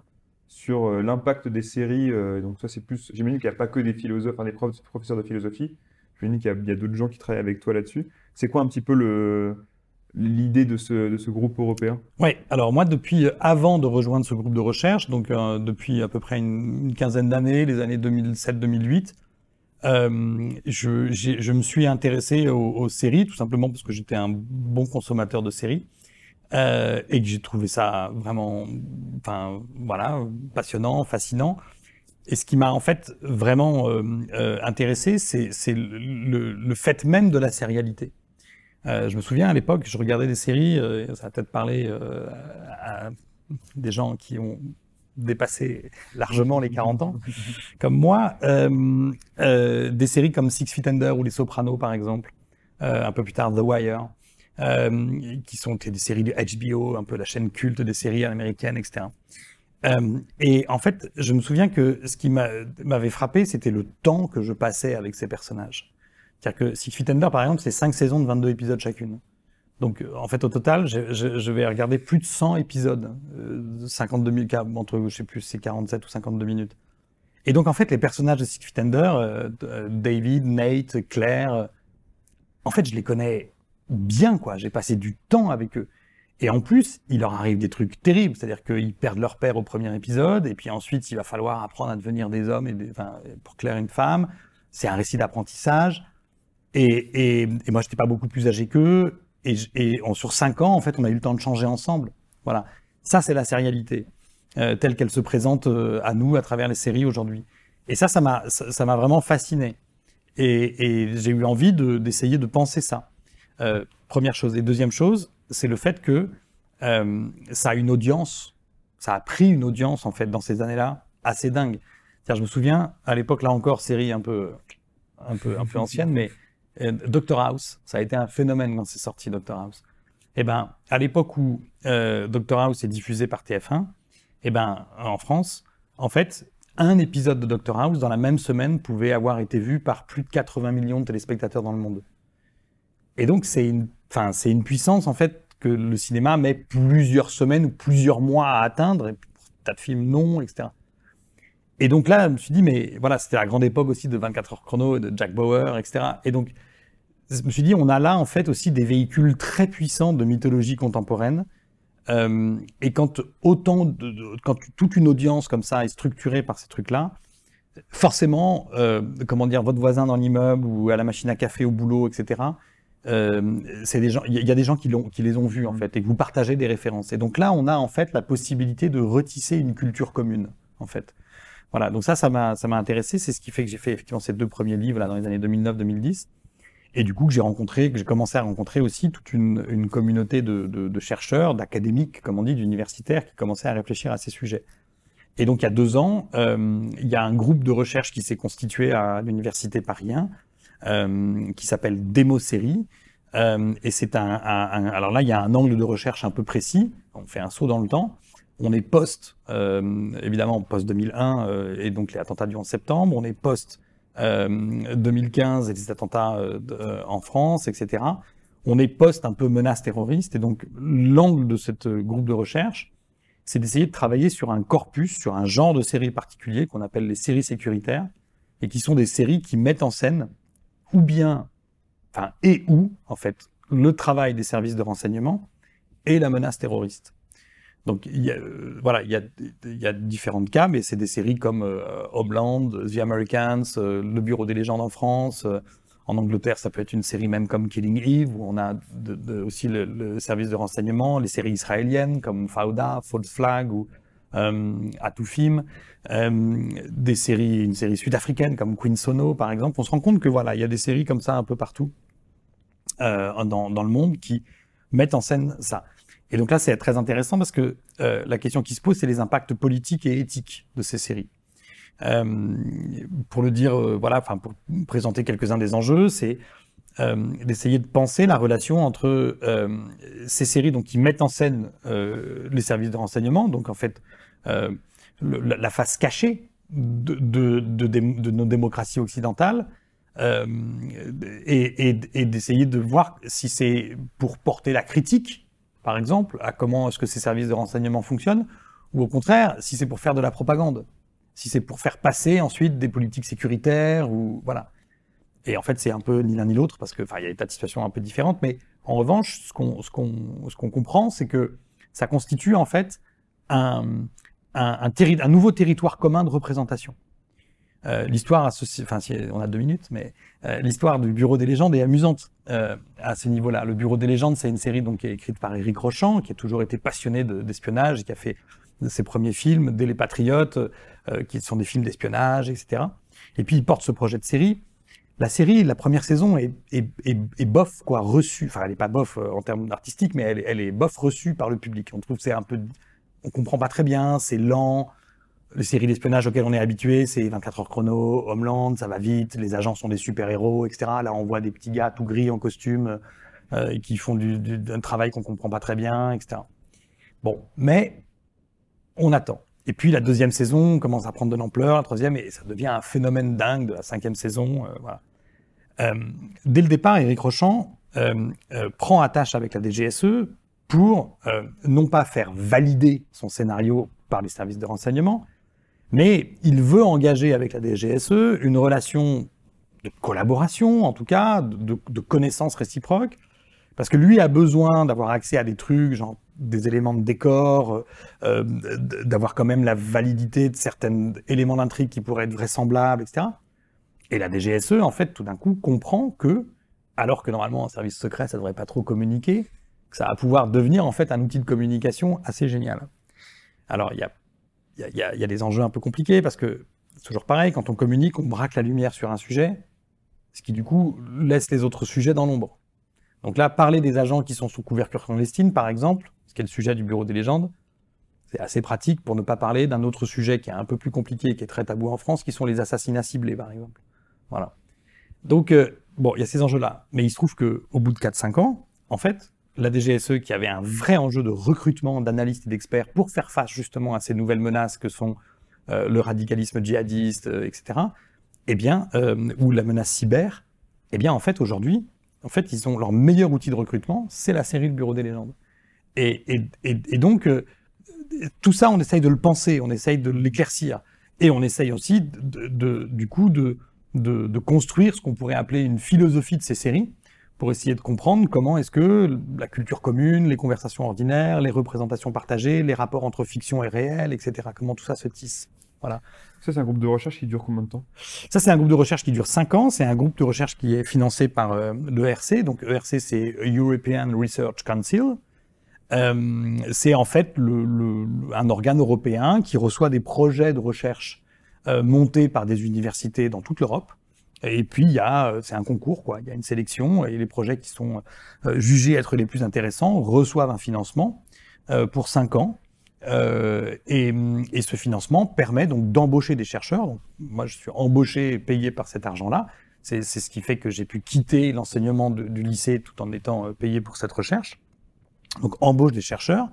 sur euh, l'impact des séries. euh, donc ça, c'est plus... J'imagine qu'il n'y a pas que des philosophes, enfin, des prof- professeurs de philosophie. J'imagine qu'il y a d'autres gens qui travaillent avec toi là-dessus. C'est quoi un petit peu le l'idée de ce, de ce groupe européen? Oui, alors moi, depuis avant de rejoindre ce groupe de recherche, donc euh, depuis à peu près une, une quinzaine d'années, les années 2007-2008, euh, je, je me suis intéressé aux, aux séries, tout simplement parce que j'étais un bon consommateur de séries. euh, et que j'ai trouvé ça vraiment, enfin voilà, passionnant, fascinant. Et ce qui m'a en fait vraiment euh, euh, intéressé, c'est le, le fait même de la sérialité. Euh, je me souviens à l'époque, je regardais des séries, euh, ça a peut-être parlé euh, à, à des gens qui ont dépassé largement les 40 ans, comme moi, des séries comme Six Feet Under ou Les Sopranos par exemple, un peu plus tard The Wire, qui sont des séries de HBO, un peu la chaîne culte des séries américaines, etc. Et en fait, je me souviens que ce qui m'avait frappé, c'était le temps que je passais avec ces personnages. C'est-à-dire que Six Feet Under, par exemple, c'est 5 saisons de 22 épisodes chacune. Donc, euh, en fait, au total, je, vais regarder plus de 100 épisodes, euh, 52 minutes, entre, je sais plus, c'est 47 ou 52 minutes. Et donc, en fait, les personnages de Six Feet Under, euh, euh, David, Nate, Claire, en fait, je les connais bien, quoi. J'ai passé du temps avec eux. Et en plus, il leur arrive des trucs terribles, c'est-à-dire qu'ils perdent leur père au premier épisode, et puis ensuite, il va falloir apprendre à devenir des hommes, et pour Claire une femme. C'est un récit d'apprentissage. Et, et, et moi, j'étais pas beaucoup plus âgé qu'eux, et, et on, sur cinq ans, en fait, on a eu le temps de changer ensemble. Voilà. Ça, c'est la sérialité, euh, telle qu'elle se présente euh, à nous à travers les séries aujourd'hui. Et ça, ça m'a, ça m'a vraiment fasciné. Et, et j'ai eu envie de, d'essayer de penser ça. Euh, première chose. Et deuxième chose, c'est le fait que euh, ça a une audience, ça a pris une audience en fait dans ces années-là assez dingue. je me souviens à l'époque là encore série un peu un peu un peu ancienne, mais Doctor House, ça a été un phénomène quand c'est sorti Doctor House. Eh ben à l'époque où euh, Doctor House est diffusé par TF1, et eh ben en France, en fait, un épisode de Doctor House dans la même semaine pouvait avoir été vu par plus de 80 millions de téléspectateurs dans le monde. Et donc c'est une, c'est une puissance en fait que le cinéma met plusieurs semaines ou plusieurs mois à atteindre. Et tas de films non, etc. Et donc là, je me suis dit, mais voilà, c'était la grande époque aussi de 24 heures chrono, de Jack Bauer, etc. Et donc, je me suis dit, on a là en fait aussi des véhicules très puissants de mythologie contemporaine. Euh, et quand autant, de, quand toute une audience comme ça est structurée par ces trucs-là, forcément, euh, comment dire, votre voisin dans l'immeuble ou à la machine à café au boulot, etc. Euh, c'est des gens, il y a des gens qui, l'ont, qui les ont vus en fait et que vous partagez des références. Et donc là, on a en fait la possibilité de retisser une culture commune en fait. Voilà, donc ça, ça m'a, ça m'a intéressé. C'est ce qui fait que j'ai fait effectivement ces deux premiers livres là dans les années 2009-2010. Et du coup, que j'ai rencontré, que j'ai commencé à rencontrer aussi toute une, une communauté de, de, de chercheurs, d'académiques, comme on dit, d'universitaires, qui commençaient à réfléchir à ces sujets. Et donc, il y a deux ans, euh, il y a un groupe de recherche qui s'est constitué à l'université Paris 1, euh, qui s'appelle Démo-série. Euh, et c'est un, un, un, alors là, il y a un angle de recherche un peu précis. On fait un saut dans le temps. On est post, euh, évidemment, post 2001 euh, et donc les attentats du 11 septembre. On est post 2015 euh, et les attentats en France, etc. On est post un peu menace terroriste. Et donc l'angle de ce groupe de recherche, c'est d'essayer de travailler sur un corpus, sur un genre de séries particulier qu'on appelle les séries sécuritaires, et qui sont des séries qui mettent en scène ou bien, enfin, et ou, en fait, le travail des services de renseignement et la menace terroriste. Donc y a, euh, voilà, il y a, y a différents cas, mais c'est des séries comme euh, Homeland, The Americans, euh, Le Bureau des légendes en France. Euh, en Angleterre, ça peut être une série même comme Killing Eve, où on a de, de, aussi le, le, service de renseignement, les séries israéliennes comme Fauda, False Flag ou euh, Atoufim, des séries, une série sud-africaine comme Queen Sono par exemple. On se rend compte que voilà, il y a des séries comme ça un peu partout dans, dans le monde qui mettent en scène ça. Et donc là, c'est très intéressant parce que euh, la question qui se pose, c'est les impacts politiques et éthiques de ces séries. Euh, pour le dire, euh, voilà, enfin pour présenter quelques-uns des enjeux, c'est d'essayer de penser la relation entre ces séries donc qui mettent en scène les services de renseignement, donc en fait la face cachée de, nos démocraties occidentales, et d'essayer de voir si c'est pour porter la critique par exemple, à comment est-ce que ces services de renseignement fonctionnent, ou au contraire, si c'est pour faire de la propagande, si c'est pour faire passer ensuite des politiques sécuritaires, ou voilà. Et en fait, c'est un peu ni l'un ni l'autre, parce que, enfin, il y a des tas de situations un peu différentes, mais en revanche, ce qu'on ce qu'on ce qu'on comprend, c'est que ça constitue en fait un un, un, un nouveau territoire commun de représentation. Euh, l'histoire, enfin, si on a deux minutes, mais euh, l'histoire du Bureau des légendes est amusante euh, à ce niveau-là. Le Bureau des légendes, c'est une série donc qui est écrite par Éric Rochant, qui a toujours été passionné d'espionnage, et qui a fait ses premiers films dès Les Patriotes, euh, qui sont des films d'espionnage, etc. Et puis il porte ce projet de série. La série, la première saison est, est, est, bof, quoi, reçue. Enfin, elle est pas bof en termes artistiques, mais elle, elle est bof reçue par le public. On trouve c'est un peu, on comprend pas très bien, c'est lent les séries d'espionnage auxquelles on est habitué, c'est 24 heures chrono, Homeland, ça va vite, les agents sont des super-héros, etc. Là, on voit des petits gars tout gris en costume euh, qui font un travail qu'on comprend pas très bien, etc. Bon, mais on attend. Et puis la deuxième saison commence à prendre de l'ampleur, la troisième, et ça devient un phénomène dingue de la cinquième saison. euh. Euh, dès le départ, Eric Rochant prend attache avec la DGSE pour non pas faire valider son scénario par les services de renseignement, mais il veut engager avec la DGSE une relation de collaboration, en tout cas, de, de, connaissances réciproques, parce que lui a besoin d'avoir accès à des trucs, genre des éléments de décor, euh, d- d'avoir quand même la validité de certains éléments d'intrigue qui pourraient être vraisemblables, etc. Et la DGSE, en fait, tout d'un coup, comprend que, alors que normalement un service secret, ça devrait pas trop communiquer, que ça va pouvoir devenir en fait un outil de communication assez génial. Alors, il y a, il y, a, des enjeux un peu compliqués parce que c'est toujours pareil, quand on communique, on braque la lumière sur un sujet, ce qui du coup laisse les autres sujets dans l'ombre. Donc là, parler des agents qui sont sous couverture clandestine, par exemple, ce qui est le sujet du Bureau des légendes, c'est assez pratique pour ne pas parler d'un autre sujet qui est un peu plus compliqué et qui est très tabou en France, qui sont les assassinats ciblés, par exemple. Voilà. Donc, euh, bon, il y a ces enjeux-là. Mais il se trouve que au bout de 4-5 ans, en fait, la DGSE, qui avait un vrai enjeu de recrutement d'analystes et d'experts pour faire face justement à ces nouvelles menaces que sont euh, le radicalisme djihadiste, euh, etc., eh bien, euh, ou la menace cyber, eh bien, en fait, aujourd'hui, en fait, ils ont leur meilleur outil de recrutement, c'est la série Le Bureau des légendes. Et, donc, tout ça, on essaye de le penser, on essaye de l'éclaircir. Et on essaye aussi, du coup, de construire ce qu'on pourrait appeler une philosophie de ces séries, pour essayer de comprendre comment est-ce que la culture commune, les conversations ordinaires, les représentations partagées, les rapports entre fiction et réel, etc., comment tout ça se tisse. Voilà. Ça, c'est un groupe de recherche qui dure combien de temps? Ça, c'est un groupe de recherche qui dure 5 ans. C'est un groupe de recherche qui est financé par euh, l'ERC. Donc, ERC, c'est European Research Council. Euh, c'est en fait le, le- un organe européen qui reçoit des projets de recherche euh, montés par des universités dans toute l'Europe. Et puis, il y a, euh, c'est un concours, quoi. Il y a une sélection et les projets qui sont euh, jugés être les plus intéressants reçoivent un financement euh, pour 5 ans. Et, et ce financement permet donc d'embaucher des chercheurs. Donc, moi, je suis embauché et payé par cet argent-là. C'est ce qui fait que j'ai pu quitter l'enseignement du lycée tout en étant payé pour cette recherche. Donc, embauche des chercheurs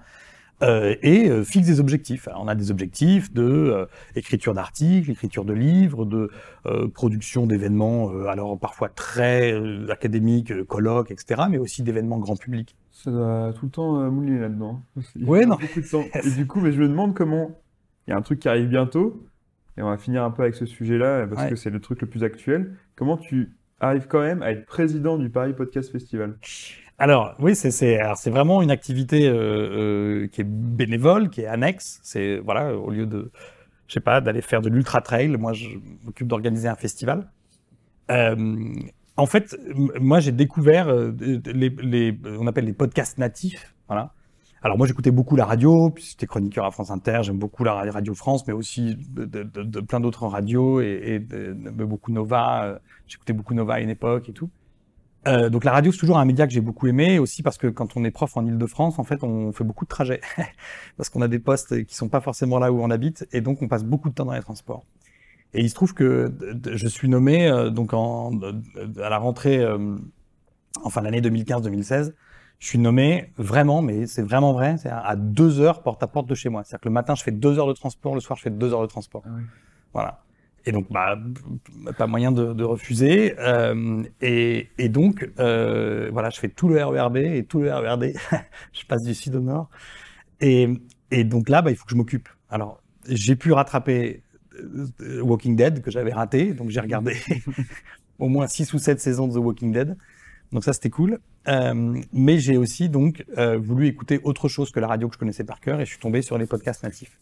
euh, et euh, fixe des objectifs. Alors, on a des objectifs de euh, écriture d'articles, écriture de livres, de euh, production d'événements, euh, alors parfois très académiques, euh, colloques, etc., mais aussi d'événements grand public. Ça doit tout le temps mouler là-dedans. Faut non. Beaucoup de temps. Et du coup, mais je me demande comment. Il y a un truc qui arrive bientôt, et on va finir un peu avec ce sujet-là, parce Ouais. que c'est le truc le plus actuel. Comment tu arrives quand même à être président du Paris Podcast Festival? Alors oui, c'est vraiment une activité euh, euh, qui est bénévole, qui est annexe. C'est voilà, au lieu de je sais pas d'aller faire de l'ultra trail, moi je m'occupe d'organiser un festival. Euh, en fait, moi j'ai découvert les, les on appelle les podcasts natifs, voilà. Alors moi j'écoutais beaucoup la radio, puis j'étais chroniqueur à France Inter, j'aime beaucoup la radio France, mais aussi de, plein d'autres radios et, beaucoup Nova. J'écoutais beaucoup Nova à une époque et tout. Euh, donc la radio c'est toujours un média que j'ai beaucoup aimé aussi parce que quand on est prof en Ile-de-France en fait on fait beaucoup de trajets parce qu'on a des postes qui sont pas forcément là où on habite et donc on passe beaucoup de temps dans les transports. Et il se trouve que je suis nommé euh, donc en à la rentrée euh, enfin l'année 2015-2016 je suis nommé vraiment mais c'est vraiment vrai c'est à à deux heures porte à porte de chez moi c'est-à-dire que le matin je fais deux heures de transport le soir je fais deux heures de transport. Ah oui. Voilà. Et donc, bah, pas moyen de, de refuser. Euh, et, et donc, euh, voilà, je fais tout le RERB et tout le RERD. je passe du sud au nord. Et, et donc là, bah, il faut que je m'occupe. Alors, j'ai pu rattraper euh, Walking Dead que j'avais raté. Donc, j'ai regardé au moins six ou sept saisons de The Walking Dead. Donc ça, c'était cool. Euh, mais j'ai aussi donc euh, voulu écouter autre chose que la radio que je connaissais par cœur et je suis tombé sur les podcasts natifs.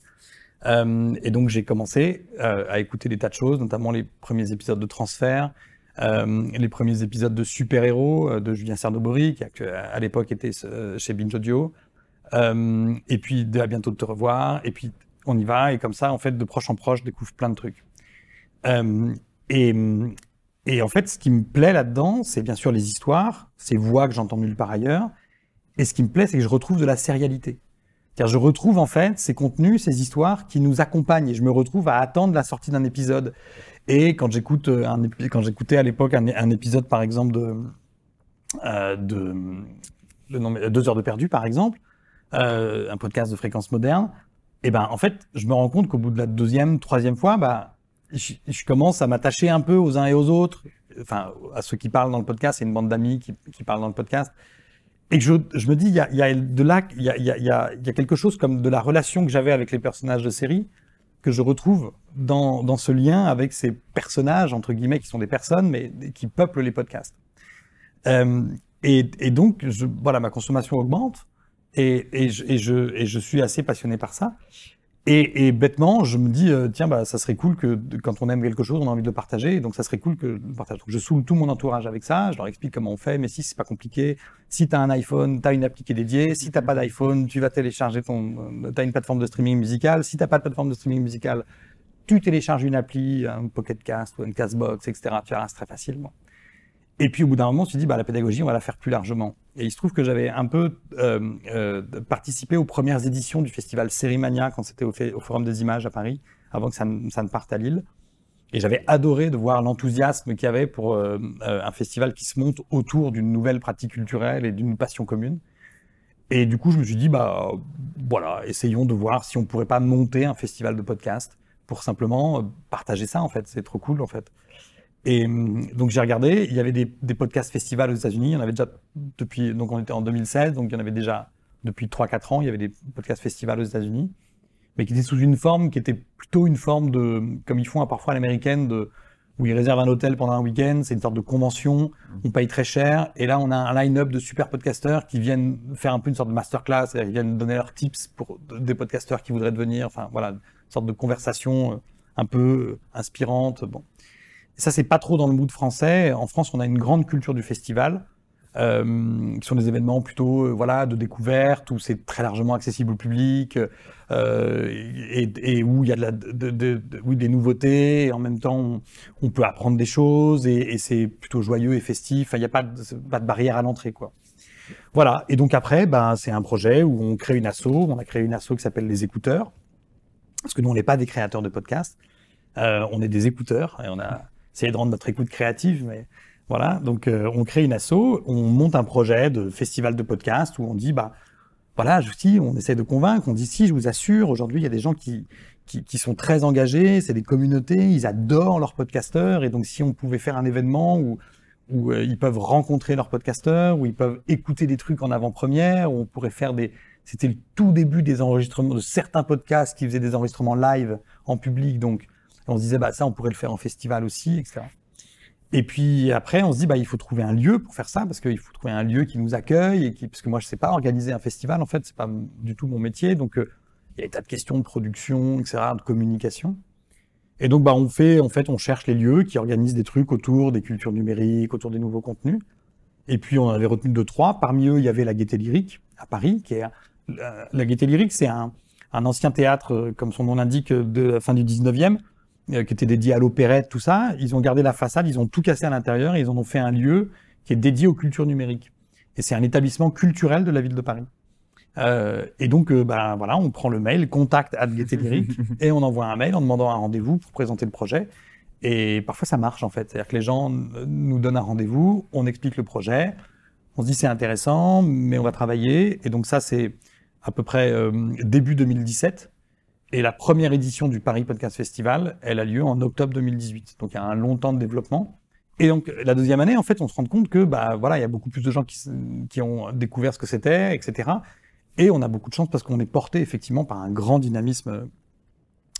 Euh, et donc j'ai commencé euh, à écouter des tas de choses, notamment les premiers épisodes de Transfert, euh, les premiers épisodes de Super Héros de Julien Cernobori, qui à l'époque était chez Binge Audio, et puis de à bientôt de te revoir, et puis on y va, et comme ça, en fait, de proche en proche, je découvre plein de trucs. Et, et en fait, ce qui me plaît là-dedans, c'est bien sûr les histoires, ces voix que j'entends nulle part ailleurs, et ce qui me plaît, c'est que je retrouve de la sérialité. Car je retrouve en fait ces contenus, ces histoires qui nous accompagnent et je me retrouve à attendre la sortie d'un épisode. Et quand j'écoute euh, un quand j'écoutais à l'époque un, épisode par exemple de euh, de nom, deux heures de perdu par exemple, euh, un podcast de fréquence moderne, Et ben, en fait, je me rends compte qu'au bout de la deuxième, troisième fois, bah, je, je commence à m'attacher un peu aux uns et aux autres, enfin, à ceux qui parlent dans le podcast, c'est une bande d'amis qui, qui parlent dans le podcast. Et que je, je me dis, il y a, y a de là, il y a, y, a, y a quelque chose comme de la relation que j'avais avec les personnages de série que je retrouve dans, dans ce lien avec ces personnages, entre guillemets, qui sont des personnes, mais qui peuplent les podcasts. Euh, et, et, donc, je, voilà, ma consommation augmente et, et, je, et, je, et je suis assez passionné par ça. Et, bêtement, je me dis, euh, tiens, bah, ça serait cool que quand on aime quelque chose, on a envie de le partager. Donc, ça serait cool que le partage. Je saoule tout mon entourage avec ça. Je leur explique comment on fait. Mais si c'est pas compliqué, si tu as un iPhone, tu as une appli qui est dédiée. Si t'as pas d'iPhone, tu vas télécharger ton. Euh, tu as une plateforme de streaming musical. Si t'as pas de plateforme de streaming musical, tu télécharges une appli, un Pocket Cast ou une Castbox, etc. Tu verras très facilement. Et puis au bout d'un moment, tu te dis, bah, la pédagogie, on va la faire plus largement. Et il se trouve que j'avais un peu euh, euh, participé aux premières éditions du festival Sérimania quand c'était au, Forum des Images à Paris, avant que ça, ça ne parte à Lille. Et j'avais adoré de voir l'enthousiasme qu'il y avait pour euh, un festival qui se monte autour d'une nouvelle pratique culturelle et d'une passion commune. Et du coup, je me suis dit, bah voilà, essayons de voir si on pourrait pas monter un festival de podcast pour simplement partager ça en fait. C'est trop cool en fait. Et hum, donc j'ai regardé, il y avait des, des podcasts festivals aux États-Unis, il y en avait déjà depuis, donc on était en 2016, donc il y en avait déjà depuis 3-4 ans, il y avait des podcasts festivals aux États-Unis, mais qui étaient sous une forme qui était plutôt une forme de, comme ils font parfois à l'américaine, de, où ils réservent un hôtel pendant un week-end, c'est une sorte de convention, mmh. on paye très cher, et là on a un line-up de super podcasteurs qui viennent faire un peu une sorte de masterclass, c'est-à-dire qu'ils viennent donner leurs tips pour des podcasteurs qui voudraient devenir, enfin voilà, une sorte de conversation euh, un peu euh, inspirante, bon ça, c'est pas trop dans le mood français. En France, on a une grande culture du festival, euh, qui sont des événements plutôt euh, voilà de découverte où c'est très largement accessible au public euh, et, où il y a des nouveautés. Et en même temps, on, peut apprendre des choses et, c'est plutôt joyeux et festif. Il n'y a pas de, pas de barrière à l'entrée, quoi. Voilà. Et donc après, ben, c'est un projet où on crée une asso. On a créé une asso qui s'appelle les écouteurs. Parce que nous, on n'est pas des créateurs de podcasts. Euh, on est des écouteurs et on a essayer de rendre notre écoute créative, mais voilà. Donc, euh, on crée une asso, on monte un projet de festival de podcast où on dit, bah, voilà, dis, on essaie de convaincre, on dit, si, je vous assure, aujourd'hui, il y a des gens qui, qui, qui sont très engagés, c'est des communautés, ils adorent leurs podcasteurs, et donc, si on pouvait faire un événement où, où euh, ils peuvent rencontrer leurs podcasteurs, où ils peuvent écouter des trucs en avant-première, où on pourrait faire des, c'était le tout début des enregistrements de certains podcasts qui faisaient des enregistrements live en public, donc on se disait, bah, ça, on pourrait le faire en festival aussi, etc. Et puis après, on se dit, bah, il faut trouver un lieu pour faire ça, parce qu'il faut trouver un lieu qui nous accueille, et qui, parce que moi, je sais pas organiser un festival, en fait, c'est pas du tout mon métier. Donc, euh, il y a des tas de questions de production, etc., de communication. Et donc, bah, on fait, en fait, on cherche les lieux qui organisent des trucs autour des cultures numériques, autour des nouveaux contenus. Et puis, on avait retenu deux, trois. Parmi eux, il y avait la Gaieté Lyrique, à Paris, qui est, la, la Gaieté Lyrique, c'est un, un ancien théâtre, euh, comme son nom l'indique, de la fin du 19e, euh, qui était dédié à l'opérette, tout ça. Ils ont gardé la façade, ils ont tout cassé à l'intérieur et ils en ont fait un lieu qui est dédié aux cultures numériques. Et c'est un établissement culturel de la ville de Paris. Euh, et donc, euh, bah, voilà, on prend le mail, contact Lyrique, et on envoie un mail en demandant un rendez-vous pour présenter le projet. Et parfois, ça marche, en fait. C'est-à-dire que les gens nous donnent un rendez-vous, on explique le projet, on se dit c'est intéressant, mais on va travailler. Et donc, ça, c'est à peu près euh, début 2017. Et la première édition du Paris Podcast Festival, elle a lieu en octobre 2018. Donc il y a un long temps de développement. Et donc la deuxième année, en fait, on se rend compte que bah voilà, il y a beaucoup plus de gens qui, qui ont découvert ce que c'était, etc. Et on a beaucoup de chance parce qu'on est porté effectivement par un grand dynamisme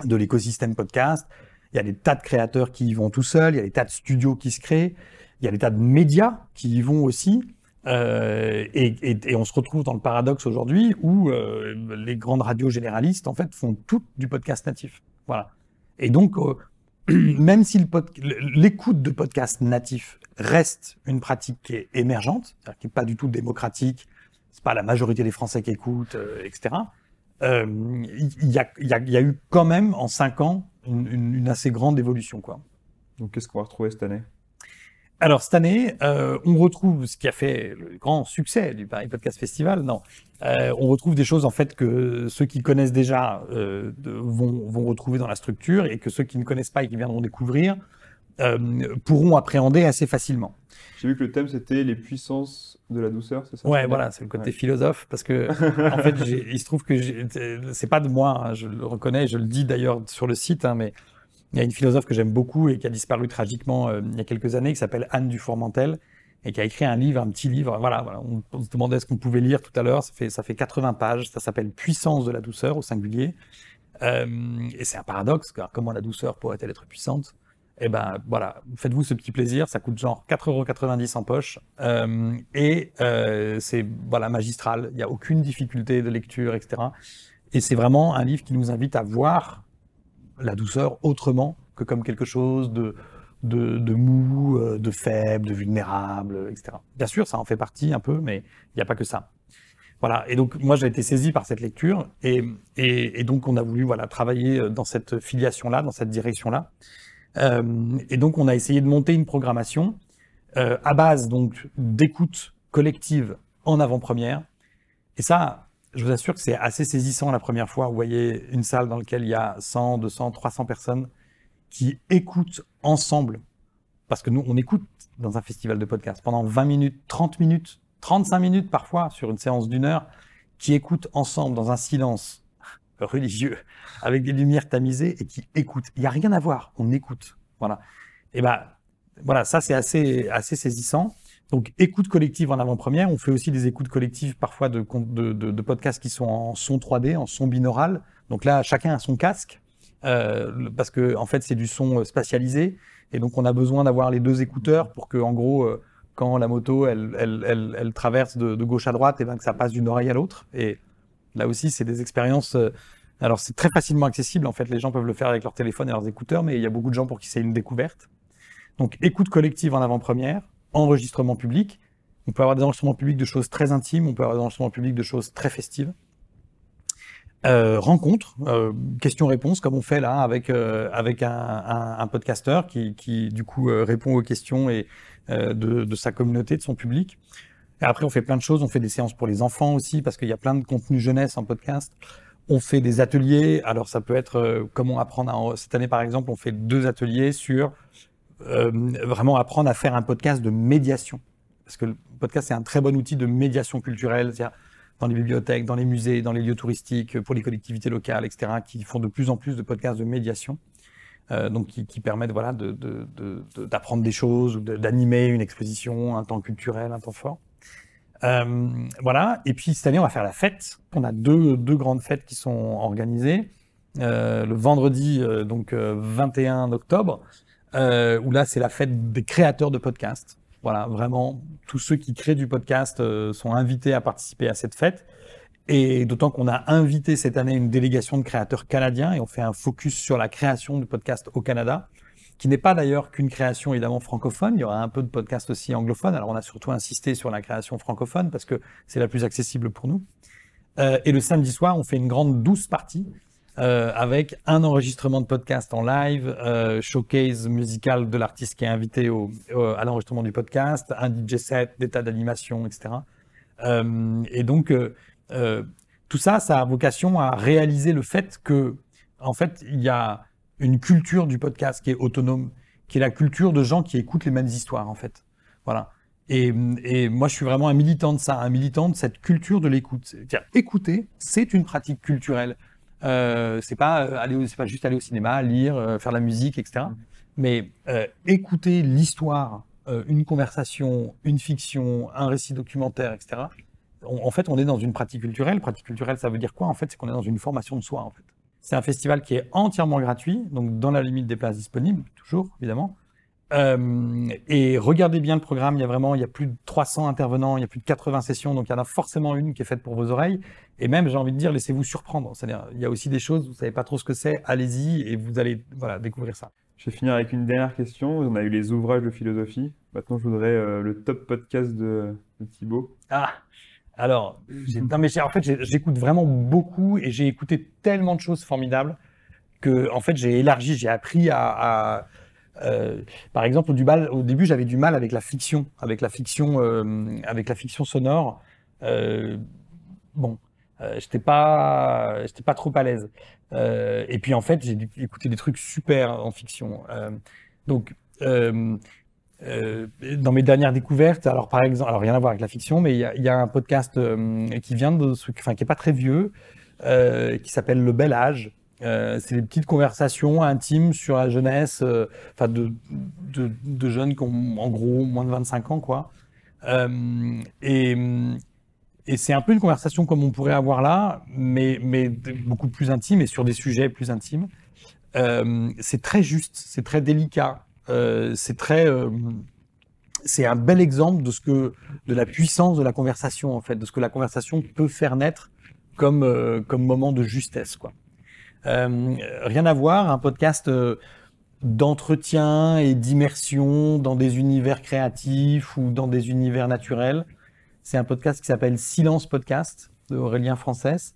de l'écosystème podcast. Il y a des tas de créateurs qui y vont tout seuls, il y a des tas de studios qui se créent, il y a des tas de médias qui y vont aussi. Euh, et, on se retrouve dans le paradoxe aujourd'hui où euh, les grandes radios généralistes en fait font tout du podcast natif. Voilà. Et donc euh, même si l'écoute de podcast natif reste une pratique qui est émergente, c'est-à-dire qui n'est pas du tout démocratique, c'est pas la majorité des Français qui écoutent, etc. Il y, a, eu quand même en cinq ans une, une, une assez grande évolution, quoi. Donc qu'est-ce qu'on va retrouver cette année? Alors cette année, euh, on retrouve ce qui a fait le grand succès du Paris Podcast Festival. Non, euh, on retrouve des choses en fait que ceux qui connaissent déjà euh, de, vont, vont, retrouver dans la structure et que ceux qui ne connaissent pas et qui viendront découvrir pourront appréhender assez facilement. J'ai vu que le thème c'était les puissances de la douceur, c'est ça Ouais, voilà, c'est le côté philosophe parce que en fait, il se trouve que c'est pas de moi, hein, je le reconnais, je le dis d'ailleurs sur le site, hein, mais il y a une philosophe que j'aime beaucoup et qui a disparu tragiquement euh, il y a quelques années, qui s'appelle Anne Dufourmentel et qui a écrit un livre, un petit livre. Voilà, voilà on, se demandait ce qu'on pouvait lire tout à l'heure. Ça fait ça fait 80 pages. Ça s'appelle Puissance de la douceur au singulier. Euh, et c'est un paradoxe, car comment la douceur pourrait-elle être puissante? Eh ben voilà, faites-vous ce petit plaisir, ça coûte genre 4,90€ en poche, euh, et euh, c'est voilà magistral, il n'y a aucune difficulté de lecture, etc. Et c'est vraiment un livre qui nous invite à voir la douceur autrement que comme quelque chose de, de, de mou, euh, de faible, de vulnérable, etc. Bien sûr, ça en fait partie un peu, mais il n'y a pas que ça. Voilà. Et donc moi j'ai été saisi par cette lecture et, et, et, donc on a voulu voilà travailler dans cette filiation là, dans cette direction là. Euh, et donc, on a essayé de monter une programmation euh, à base donc d'écoute collective en avant-première. Et ça, je vous assure que c'est assez saisissant la première fois. Vous voyez une salle dans laquelle il y a 100, 200, 300 personnes qui écoutent ensemble. Parce que nous, on écoute dans un festival de podcast pendant 20 minutes, 30 minutes, 35 minutes parfois sur une séance d'une heure, qui écoutent ensemble dans un silence religieux, avec des lumières tamisées et qui écoute. Il n'y a rien à voir, on écoute. Voilà. Et ben, voilà, ça c'est assez, assez saisissant. Donc, écoute collective en avant-première. On fait aussi des écoutes collectives parfois de, podcasts qui sont en son 3D, en son binaural. Donc là, chacun a son casque euh, parce que en fait c'est du son spatialisé et donc on a besoin d'avoir les deux écouteurs pour que en gros euh, quand la moto elle, elle, elle, elle traverse de, gauche à droite et ben que ça passe d'une oreille à l'autre et Là aussi, c'est des expériences. Euh, alors, c'est très facilement accessible. En fait, les gens peuvent le faire avec leur téléphone et leurs écouteurs, mais il y a beaucoup de gens pour qui c'est une découverte. Donc, écoute collective en avant-première, enregistrement public. On peut avoir des enregistrements publics de choses très intimes, on peut avoir des enregistrements publics de choses très festives. Euh, rencontre, euh, questions-réponses, comme on fait là avec euh, avec un, un, un podcasteur qui, qui du coup euh, répond aux questions et de, de, sa communauté, de son public. Et après, on fait plein de choses. On fait des séances pour les enfants aussi, parce qu'il y a plein de contenus jeunesse en podcast. On fait des ateliers. Alors, ça peut être euh, comment apprendre. À... Cette année, par exemple, on fait deux ateliers sur euh, vraiment apprendre à faire un podcast de médiation. Parce que le podcast, c'est un très bon outil de médiation culturelle. C'est-à-dire dans les bibliothèques, dans les musées, dans les lieux touristiques, pour les collectivités locales, etc., qui font de plus en plus de podcasts de médiation. Euh, donc qui, qui, permettent voilà d'apprendre de, de, des choses ou d'animer une exposition, un temps culturel, un temps fort. Euh, voilà. Et puis cette année, on va faire la fête. On a deux, deux grandes fêtes qui sont organisées. Euh, le vendredi, euh, donc 21 octobre, où là, c'est la fête des créateurs de podcasts. Voilà, vraiment, tous ceux qui créent du podcast sont invités à participer à cette fête. Et d'autant qu'on a invité cette année une délégation de créateurs canadiens et on fait un focus sur la création de podcasts au Canada qui n'est pas d'ailleurs qu'une création évidemment francophone. Il y aura un peu de podcasts aussi anglophones. Alors on a surtout insisté sur la création francophone parce que c'est la plus accessible pour nous. Euh, et le samedi soir, on fait une grande douce partie euh, avec un enregistrement de podcast en live, euh, showcase musical de l'artiste qui est invité au, à l'enregistrement du podcast, un DJ set, des tas d'animation, etc. Euh, et donc euh, tout ça, ça a vocation à réaliser le fait que, en fait, il y a une culture du podcast qui est autonome, qui est la culture de gens qui écoutent les mêmes histoires en fait. Voilà. Et, et moi, je suis vraiment un militant de ça, un militant de cette culture de l'écoute. Écouter, c'est une pratique culturelle. Euh, c'est pas euh, aller, c'est pas juste aller au cinéma, lire, euh, faire de la musique, etc. Mmh. Mais euh, écouter l'histoire, euh, une conversation, une fiction, un récit documentaire, etc. en fait, on est dans une pratique culturelle. Pratique culturelle, ça veut dire quoi En fait, c'est qu'on est dans une formation de soi, en fait. C'est un festival qui est entièrement gratuit, donc dans la limite des places disponibles, toujours, évidemment. Euh, et regardez bien le programme, il y a vraiment, il y a plus de 300 intervenants, il y a plus de 80 sessions, donc il y en a forcément une qui est faite pour vos oreilles. Et même, j'ai envie de dire, laissez-vous surprendre. C'est-à-dire, il y a aussi des choses, vous savez pas trop ce que c'est, allez-y et vous allez, voilà, découvrir ça. Je vais finir avec une dernière question. On a eu les ouvrages de philosophie. Maintenant, je voudrais euh, le top podcast de, de Thibaut. Ah, alors, non mais en fait, j'écoute vraiment beaucoup et j'ai écouté tellement de choses formidables que, en fait, j'ai élargi, j'ai appris à, à euh, par exemple, au début, j'avais du mal avec la fiction, avec la fiction, euh, avec la fiction sonore. Euh, bon, j'étais pas, j'étais pas trop à l'aise. Et puis en fait, j'ai écouté des trucs super en fiction. donc, dans mes dernières découvertes, alors par exemple, alors rien à voir avec la fiction, mais il y a, un podcast qui vient de, enfin qui est pas très vieux, qui s'appelle Le Bel Âge. Euh, c'est des petites conversations intimes sur la jeunesse, euh, enfin de, jeunes qui ont en gros moins de 25 ans, quoi. Euh, et c'est un peu une conversation comme on pourrait avoir là, mais, beaucoup plus intime et sur des sujets plus intimes. C'est très juste, c'est très délicat, c'est très, c'est un bel exemple de ce que, de la puissance de la conversation en fait, de ce que la conversation peut faire naître comme comme moment de justesse quoi. Euh, rien à voir, un podcast euh, d'entretien et d'immersion dans des univers créatifs ou dans des univers naturels. C'est un podcast qui s'appelle Silence Podcast de Aurélien Frances.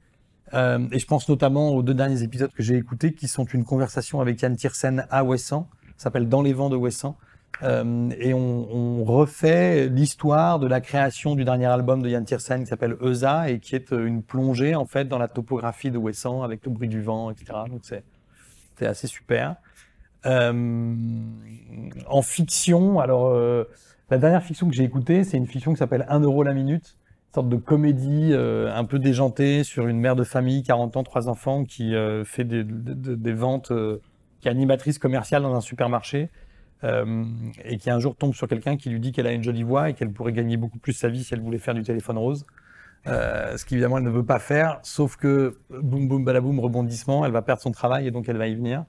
Euh, et je pense notamment aux deux derniers épisodes que j'ai écoutés qui sont une conversation avec Yann Tiersen à Ouessant, ça s'appelle Dans les vents de Ouessant. Euh, et on, on refait l'histoire de la création du dernier album de Yann Tiersen qui s'appelle Eusa et qui est une plongée en fait dans la topographie de Ouessant avec le bruit du vent, etc. Donc c'est assez super. Euh, en fiction, alors euh, la dernière fiction que j'ai écoutée, c'est une fiction qui s'appelle 1 euro la minute, une sorte de comédie euh, un peu déjantée sur une mère de famille, 40 ans, trois enfants, qui euh, fait des, des- des ventes, euh, qui est animatrice commerciale dans un supermarché, euh, et qui un jour tombe sur quelqu'un qui lui dit qu'elle a une jolie voix et qu'elle pourrait gagner beaucoup plus sa vie si elle voulait faire du téléphone rose. Euh, ce qu'évidemment elle ne veut pas faire, sauf que boum boum balaboum rebondissement, elle va perdre son travail et donc elle va y venir.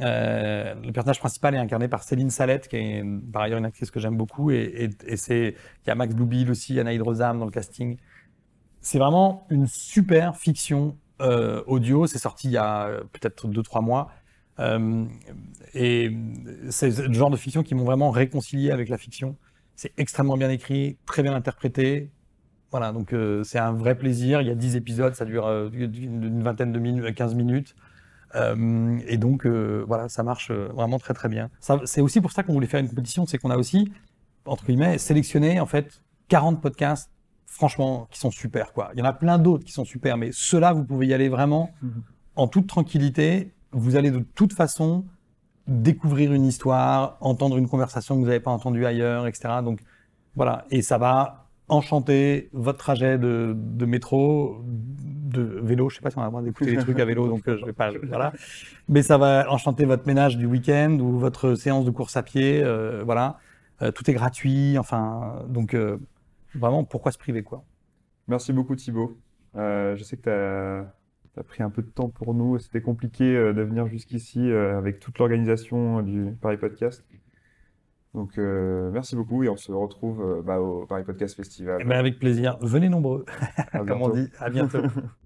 Euh, le personnage principal est incarné par Céline Salette, qui est par ailleurs une actrice que j'aime beaucoup, et, et, c'est il y a Max Boublil aussi, Anaïd Rosam dans le casting. C'est vraiment une super fiction audio. C'est sorti il y a peut-être deux trois mois, et c'est le genre de fiction qui m'ont vraiment réconcilié avec la fiction. C'est extrêmement bien écrit, très bien interprété. Voilà, donc euh, c'est un vrai plaisir. Il y a 10 épisodes, ça dure euh, une vingtaine de minutes, 15 minutes. Euh, et donc, euh, voilà, ça marche euh, vraiment très très bien. C'est aussi pour ça qu'on voulait faire une compétition, c'est qu'on a aussi, entre guillemets, sélectionné en fait 40 podcasts, franchement, qui sont super. Quoi. Il y en a plein d'autres qui sont super, mais ceux-là, vous pouvez y aller vraiment Mhm. en toute tranquillité. Vous allez de toute façon découvrir une histoire, entendre une conversation que vous n'avez pas entendue ailleurs, etc. Donc voilà, et ça va enchanter votre trajet de, métro, de vélo. Je sais pas si on a le droit d'écouter des trucs à vélo, donc euh, je vais pas. Voilà, mais ça va enchanter votre ménage du week-end ou votre séance de course à pied. euh, voilà, Euh, tout est gratuit. Enfin, donc vraiment, pourquoi se priver quoi Merci beaucoup Thibaut. Je sais que tu as, pris un peu de temps pour nous. C'était compliqué euh, de venir jusqu'ici euh, avec toute l'organisation du Paris Podcast. Donc euh, merci beaucoup et on se retrouve euh, bah, au Paris Podcast Festival. Eh ben, avec plaisir. Venez nombreux, comme on dit. À bientôt.